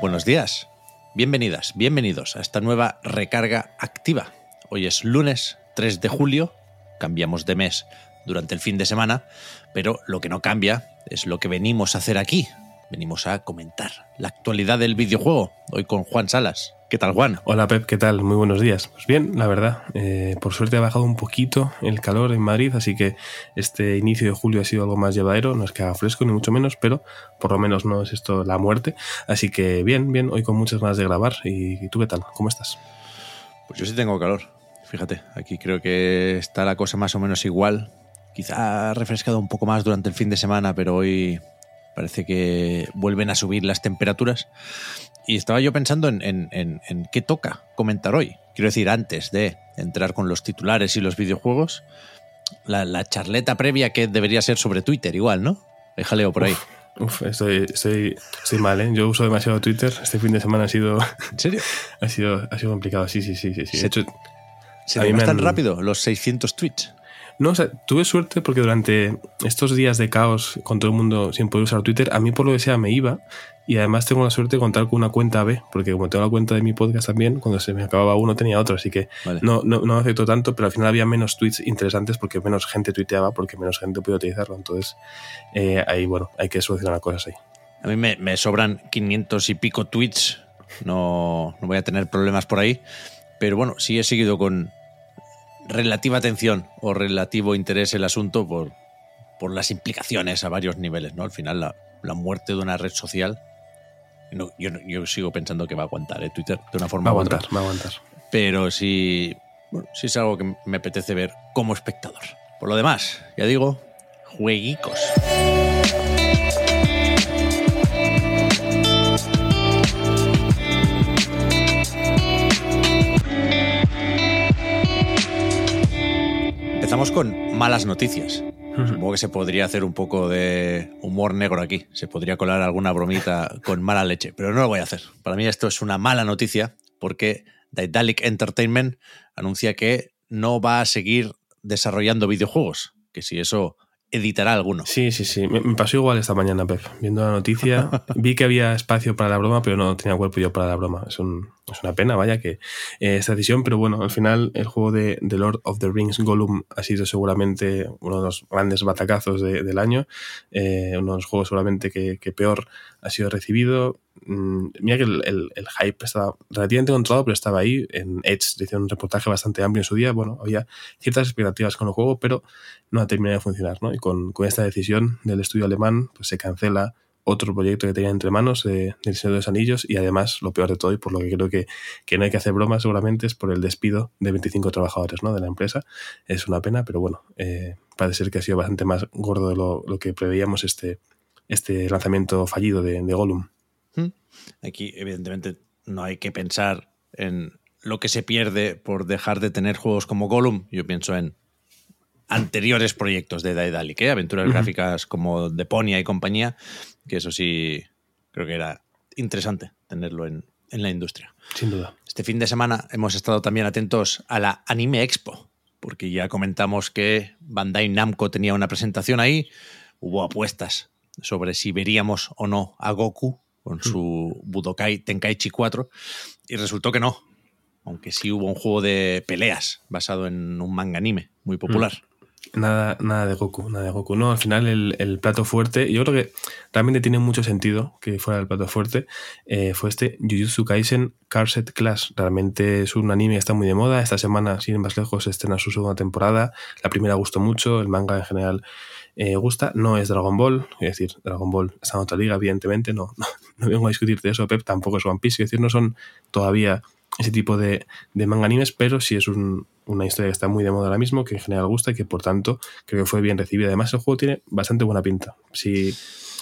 Buenos días, bienvenidas, bienvenidos a esta nueva recarga activa. Hoy es lunes 3 de julio, cambiamos de mes durante el fin de semana, pero lo que no cambia es lo que venimos a hacer aquí. Venimos a comentar la actualidad del videojuego, hoy con Juan Salas. ¿Qué tal, Juan? Hola Pep, ¿qué tal? Muy buenos días. Pues bien, la verdad, eh, por suerte ha bajado un poquito el calor en Madrid, así que este inicio de julio ha sido algo más llevadero, no es que haga fresco ni mucho menos, pero por lo menos no es esto la muerte. Así que bien, bien, hoy con muchas ganas de grabar. ¿Y tú qué tal? ¿Cómo estás? Pues yo sí tengo calor, fíjate, aquí creo que está la cosa más o menos igual. Quizá ha refrescado un poco más durante el fin de semana, pero hoy parece que vuelven a subir las temperaturas. Y estaba yo pensando en, en- en- en qué toca comentar hoy. Quiero decir, antes de entrar con los titulares y los videojuegos, la, la charleta previa que debería ser sobre Twitter, igual, ¿no? Déjaleo por ahí. Uf, estoy, estoy, estoy mal, ¿eh? Yo uso demasiado Twitter. Este fin de semana ha sido, ¿En serio? ha sido, ha sido complicado. Sí, sí, sí, sí. sí. Se- hecho, ¿Se A te mí va me tan han- rápido los 600 tweets? No, o sea, tuve suerte porque durante estos días de caos con todo el mundo sin poder usar Twitter, a mí por lo que sea me iba y además tengo la suerte de contar con una cuenta B, porque como tengo la cuenta de mi podcast también, cuando se me acababa uno tenía otro, así que Vale. no, no, no me afectó tanto, pero al final había menos tweets interesantes porque menos gente tuiteaba, porque menos gente podía utilizarlo. Entonces, eh, ahí, bueno, hay que solucionar cosas ahí. A mí me, me sobran 500 y pico tweets, no, no voy a tener problemas por ahí, pero bueno, sí he seguido con relativa atención o relativo interés el asunto por, por las implicaciones a varios niveles, ¿no? Al final la, la muerte de una red social, no, yo, sigo pensando que va a aguantar ¿eh? Twitter de una Va forma a u otra, aguantar, va a aguantar. pero sí, bueno, sí es algo que me apetece ver como espectador. Por lo demás, ya digo, jueguicos. Empezamos con malas noticias. Supongo que se podría hacer un poco de humor negro aquí. Se podría colar alguna bromita con mala leche, pero no lo voy a hacer. Para mí esto es una mala noticia porque Daedalic Entertainment anuncia que no va a seguir desarrollando videojuegos, que si eso editará alguno. Sí, sí, sí. Me, me pasó igual esta mañana, Pep. Viendo la noticia, vi que había espacio para la broma, pero no tenía cuerpo yo para la broma. Es, un- es una pena, vaya, que eh, esta decisión, pero bueno, al final el juego de The Lord of the Rings Gollum ha sido seguramente uno de los grandes batacazos de- del año. Eh, uno de los juegos seguramente que, que peor ha sido recibido. Mm, mira que el, el- el hype estaba relativamente controlado, pero estaba ahí. En Edge hicieron un reportaje bastante amplio en su día. Bueno, había ciertas expectativas con el juego, pero no ha terminado de funcionar, ¿no? Y con, con esta decisión del estudio alemán, pues se cancela otro proyecto que tenía entre manos eh, del Señor de los Anillos y además, lo peor de todo, y por lo que creo que, que no hay que hacer bromas seguramente, es por el despido de 25 trabajadores ¿no? de la empresa. Es una pena, pero bueno, eh, parece ser que ha sido bastante más gordo de lo, lo que preveíamos este, este lanzamiento fallido de, de Gollum. Aquí, evidentemente, no hay que pensar en lo que se pierde por dejar de tener juegos como Gollum. Yo pienso en anteriores proyectos de Daedalic, ¿eh? aventuras gráficas como Deponia y compañía, que eso sí creo que era interesante tenerlo en, en la industria. Sin duda. Este fin de semana hemos estado también atentos a la Anime Expo, porque ya comentamos que Bandai Namco tenía una presentación ahí, hubo apuestas sobre si veríamos o no a Goku con su Budokai Tenkaichi 4 y resultó que no, aunque sí hubo un juego de peleas basado en un manga anime muy popular. Nada, nada de Goku, nada de Goku. No, al final el, el plato fuerte, yo creo que realmente tiene mucho sentido que fuera el plato fuerte, eh, fue este Jujutsu Kaisen Carset Class. Realmente es un anime que está muy de moda. Esta semana, sin ir más lejos, estrena su segunda temporada. La primera gustó mucho, el manga en general eh, gusta. No es Dragon Ball, es decir, Dragon Ball está en otra liga, evidentemente. No, no, no vengo a discutirte eso, Pep. Tampoco es One Piece, es decir, no son todavía ese tipo de, de manga animes, pero sí es una historia que está muy de moda ahora mismo, que en general gusta y que por tanto creo que fue bien recibida. Además, el juego tiene bastante buena pinta. Si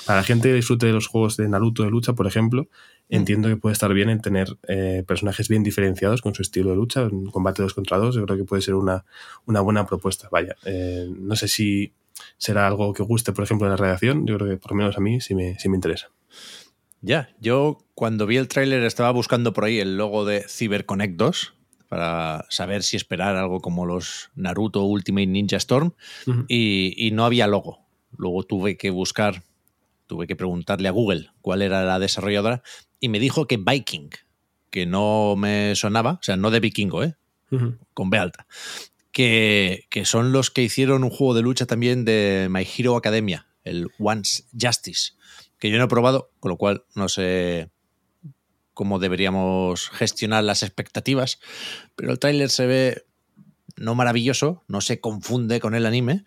para la gente que disfrute de los juegos de Naruto de lucha, por ejemplo, mm. entiendo que puede estar bien en tener eh, personajes bien diferenciados con su estilo de lucha, en combate dos contra dos. Yo creo que puede ser una, una buena propuesta. Vaya, eh, no sé si será algo que guste, por ejemplo, en la redacción. Yo creo que por lo menos a mí sí me, sí me interesa. Ya, yo cuando vi el tráiler estaba buscando por ahí el logo de CyberConnect 2 para saber si esperar algo como los Naruto Ultimate Ninja Storm y, y, no había logo. Luego tuve que buscar tuve que preguntarle a Google cuál era la desarrolladora y me dijo que Viking, que no me sonaba, o sea, no de vikingo, ¿eh? con B alta, que, son los que hicieron un juego de lucha también de My Hero Academia, el Once Justice, que yo no he probado, con lo cual no sé cómo deberíamos gestionar las expectativas, pero el tráiler se ve no maravilloso, no se confunde con el anime,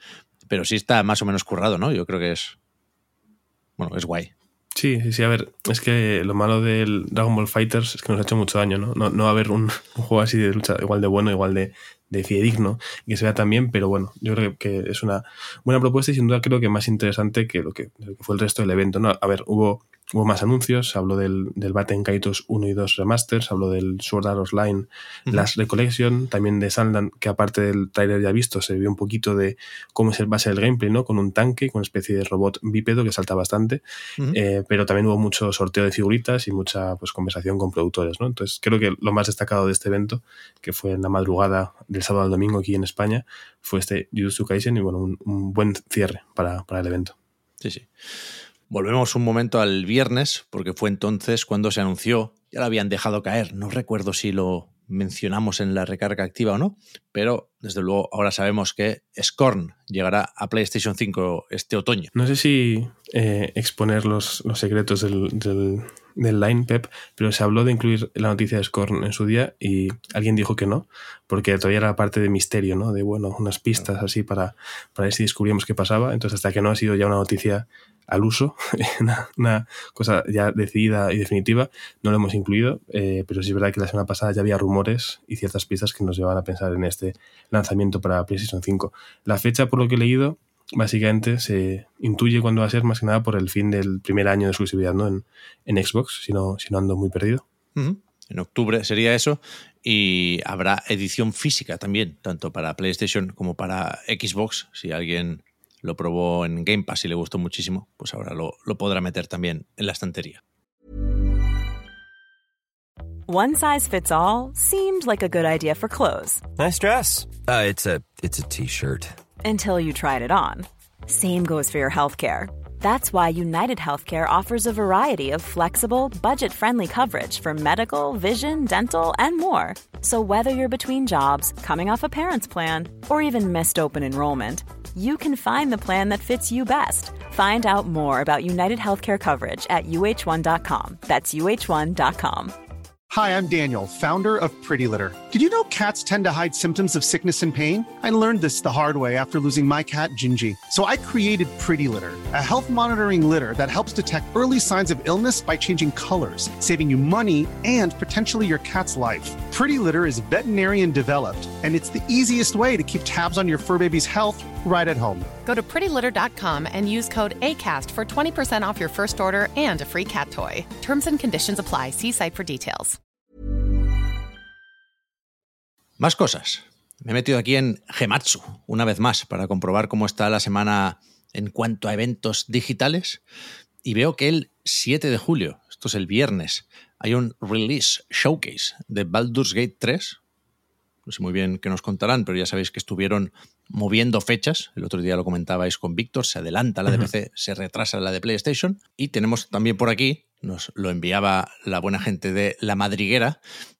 pero sí está más o menos currado, ¿no? Yo creo que es bueno, es guay. Sí, sí, a ver, es que lo malo del Dragon Ball Fighters es que nos ha hecho mucho daño. No, no va a haber un, juego así de lucha igual de bueno, igual de, de fidedigno que se también, pero bueno, yo creo que es una buena propuesta y sin duda creo que más interesante que lo que, que fue el resto del evento, ¿no? A ver, hubo Hubo más anuncios, habló del, del Batten Kaitos 1 y 2 remasters, habló del Sword Art Online, las Recollection, también de Sandland, que aparte del trailer ya visto, se vio un poquito de cómo es el base del gameplay, ¿no? Con un tanque, con una especie de robot bípedo que salta bastante, eh, pero también hubo mucho sorteo de figuritas y mucha pues, conversación con productores, ¿no? Entonces creo que lo más destacado de este evento, que fue en la madrugada del sábado al domingo aquí en España, fue este Jujutsu Kaisen y bueno, un, un buen cierre para, para el evento. Sí, sí. Volvemos un momento al viernes, porque fue entonces cuando se anunció, ya lo habían dejado caer, no recuerdo si lo mencionamos en la recarga activa o no, pero desde luego ahora sabemos que Scorn llegará a PlayStation 5 este otoño. No sé si eh, exponer los, secretos del, del, del, line, Pep, pero se habló de incluir la noticia de Scorn en su día y alguien dijo que no, porque todavía era parte de misterio, ¿no? De, bueno, unas pistas así para, para ver si descubríamos qué pasaba. Entonces, hasta que no ha sido ya una noticia al uso, una, cosa ya decidida y definitiva, no lo hemos incluido, eh, pero sí es verdad que la semana pasada ya había rumores y ciertas pistas que nos llevan a pensar en este lanzamiento para PlayStation 5. La fecha, por lo que he leído, básicamente se intuye cuándo va a ser más que nada por el fin del primer año de exclusividad ¿no? en, en Xbox, si no ando muy perdido. En octubre sería eso y habrá edición física también, tanto para PlayStation como para Xbox, si alguien lo probó en Game Pass y le gustó muchísimo, pues ahora lo, lo podrá meter también en la estantería. One size fits all seemed like a good idea for clothes. Nice dress. Uh, it's a it's a t-shirt. Until you tried it on. Same goes for your healthcare. That's why United Healthcare offers a variety of flexible, budget-friendly coverage for medical, vision, dental, and more. So whether you're between jobs, coming off a parent's plan, or even missed open enrollment, you can find the plan that fits you best. Find out more about United Healthcare coverage at uh1.com. That's uh1.com. Hi, I'm Daniel, founder of Pretty Litter. Did you know cats tend to hide symptoms of sickness and pain? I learned this the hard way after losing my cat, Gingy. So I created Pretty Litter, a health monitoring litter that helps detect early signs of illness by changing colors, saving you money and potentially your cat's life. Pretty Litter is veterinarian developed, and it's the easiest way to keep tabs on your fur baby's health right at home. Go to prettylitter.com and use code ACAST for 20% off your first order and a free cat toy. Terms and conditions apply. See site for details. Más cosas. Me he metido aquí en Gematsu una vez más para comprobar cómo está la semana en cuanto a eventos digitales y veo que el 7 de julio, esto es el viernes, hay un release showcase de Baldur's Gate 3. No sé muy bien qué nos contarán, pero ya sabéis que estuvieron moviendo fechas. El otro día lo comentabais con Víctor, se adelanta la de PC, se retrasa la de PlayStation. Y tenemos también por aquí, nos lo enviaba la buena gente de La Madriguera,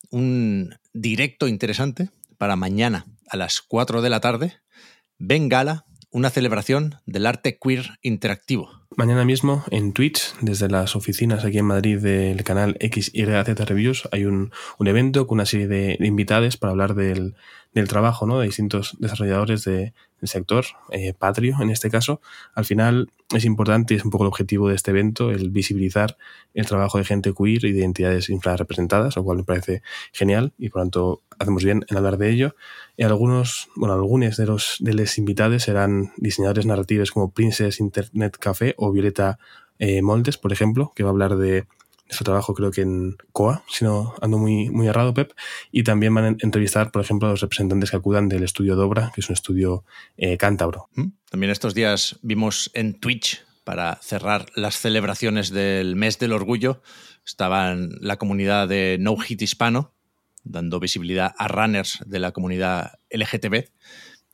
un directo interesante para mañana a las 4 de la tarde. Bengala, una celebración del arte queer interactivo. Mañana mismo en Twitch, desde las oficinas aquí en Madrid del canal XYZ Reviews, hay un, un evento con una serie de, invitados para hablar del, del trabajo ¿no? de distintos desarrolladores de, del sector, eh, patrio en este caso. Al final es importante y es un poco el objetivo de este evento el visibilizar el trabajo de gente queer y de entidades infrarrepresentadas, lo cual me parece genial y por lo tanto hacemos bien en hablar de ello. Y algunos, bueno, algunos de los, de los invitados serán diseñadores narrativos como Princess Internet Café o Violeta eh, Moldes, por ejemplo, que va a hablar de su trabajo creo que en COA, si no ando muy, muy errado, Pep, y también van a entrevistar, por ejemplo, a los representantes que acudan del estudio Dobra, que es un estudio eh, cántabro. Mm. También estos días vimos en Twitch, para cerrar las celebraciones del mes del orgullo, estaban la comunidad de No Hit Hispano, dando visibilidad a runners de la comunidad LGTB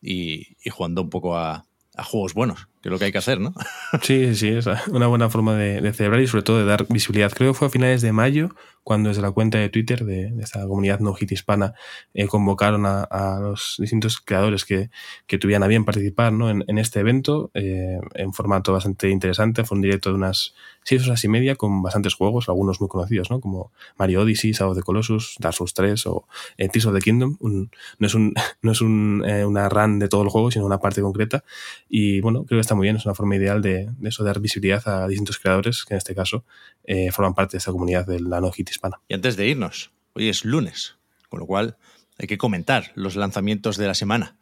y, jugando un poco a juegos buenos, que lo que hay que hacer, ¿no? Sí, sí, es una buena forma de, de, celebrar y sobre todo de dar visibilidad. Creo que fue a finales de mayo cuando desde la cuenta de Twitter de, esta comunidad no hit hispana eh, convocaron a, a, los distintos creadores que, que, tuvieran a bien participar ¿no? en, este evento eh, en formato bastante interesante. Fue un directo de unas seis horas y media con bastantes juegos, algunos muy conocidos, ¿no? como Mario Odyssey, Shadow of the Colossus, Dark Souls 3 o eh, Tears of the Kingdom. No es, un, no es un, eh, una run de todo el juego, sino una parte concreta. Y bueno, creo que está muy bien, es una forma ideal de, de eso, dar visibilidad a distintos creadores que en este caso eh, forman parte de esta comunidad de la no hit hispana. Y antes de irnos, hoy es lunes, con lo cual hay que comentar los lanzamientos de la semana.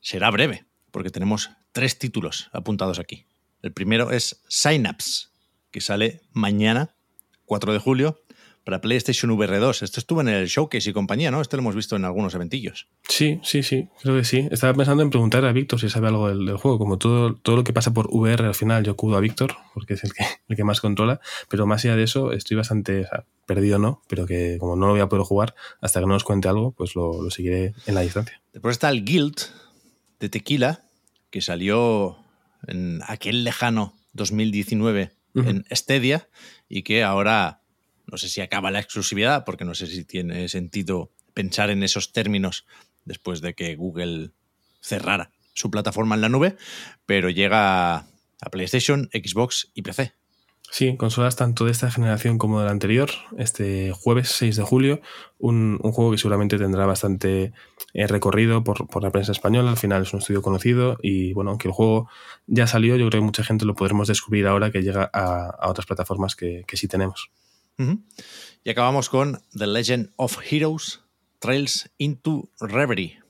Será breve, porque tenemos tres títulos apuntados aquí. El primero es Synapse, que sale mañana, 4 de julio, para PlayStation VR 2. Esto estuvo en el Showcase y compañía, ¿no? Esto lo hemos visto en algunos eventillos. Sí, sí, sí, creo que sí. Estaba pensando en preguntar a Víctor si sabe algo del, del, juego. Como todo, todo lo que pasa por VR al final, yo acudo a Víctor, porque es el que, el que más controla. Pero más allá de eso, estoy bastante o sea, perdido, ¿no? Pero que como no lo voy a poder jugar, hasta que no nos cuente algo, pues lo, lo seguiré en la distancia. Después está el Guild de Tequila, que salió en aquel lejano 2019 uh -huh. en Stadia y que ahora no sé si acaba la exclusividad, porque no sé si tiene sentido pensar en esos términos después de que Google cerrara su plataforma en la nube, pero llega a PlayStation, Xbox y PC. Sí, consolas tanto de esta generación como de la anterior. Este jueves 6 de julio, un, juego que seguramente tendrá bastante eh, recorrido por, la prensa española. Al final es un estudio conocido y bueno, aunque el juego ya salió, yo creo que mucha gente lo podremos descubrir ahora que llega a, otras plataformas que sí tenemos. Uh -huh. Y acabamos con The Legend of Heroes Trails into Reverie.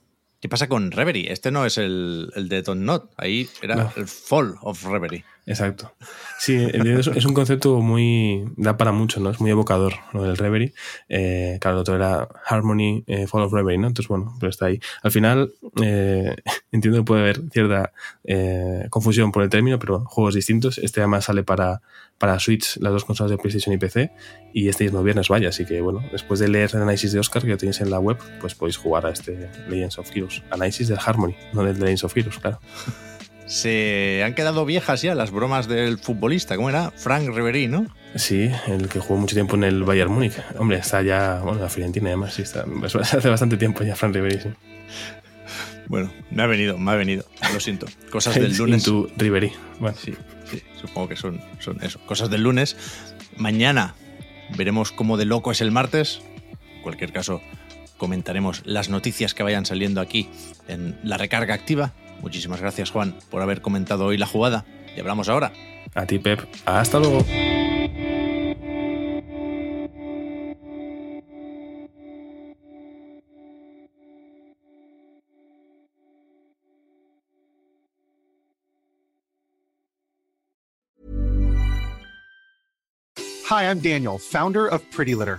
¿Qué pasa con Reverie? Este no es el, el de Don't Not, ahí era no. el Fall of Reverie. Exacto. Sí, es un concepto muy. da para mucho, ¿no? Es muy evocador lo del Reverie. Eh, claro, el otro era Harmony, eh, Fall of Reverie, ¿no? Entonces, bueno, pero está ahí. Al final, eh, entiendo que puede haber cierta eh, confusión por el término, pero juegos distintos. Este además sale para, para Switch, las dos consolas de PlayStation y PC, y este mismo viernes vaya. Así que, bueno, después de leer el análisis de Oscar que lo tenéis en la web, pues podéis jugar a este Legends of Heroes. Análisis del Harmony, no del Legends of Heroes, claro. Se han quedado viejas ya las bromas del futbolista. ¿Cómo era? Frank Ribery, ¿no? Sí, el que jugó mucho tiempo en el Bayern Múnich. Hombre, está ya, bueno, la Fiorentina además, sí, está, hace bastante tiempo ya Frank Ribery, sí. Bueno, me ha venido, me ha venido. Lo siento. Cosas del lunes. tu Ribery. Bueno. Sí, sí, supongo que son, son eso. Cosas del lunes. Mañana veremos cómo de loco es el martes. En cualquier caso, comentaremos las noticias que vayan saliendo aquí en la recarga activa Muchísimas gracias, Juan, por haber comentado hoy la jugada. Y hablamos ahora. A ti, Pep. Hasta luego. Hi, I'm Daniel, founder of Pretty Litter.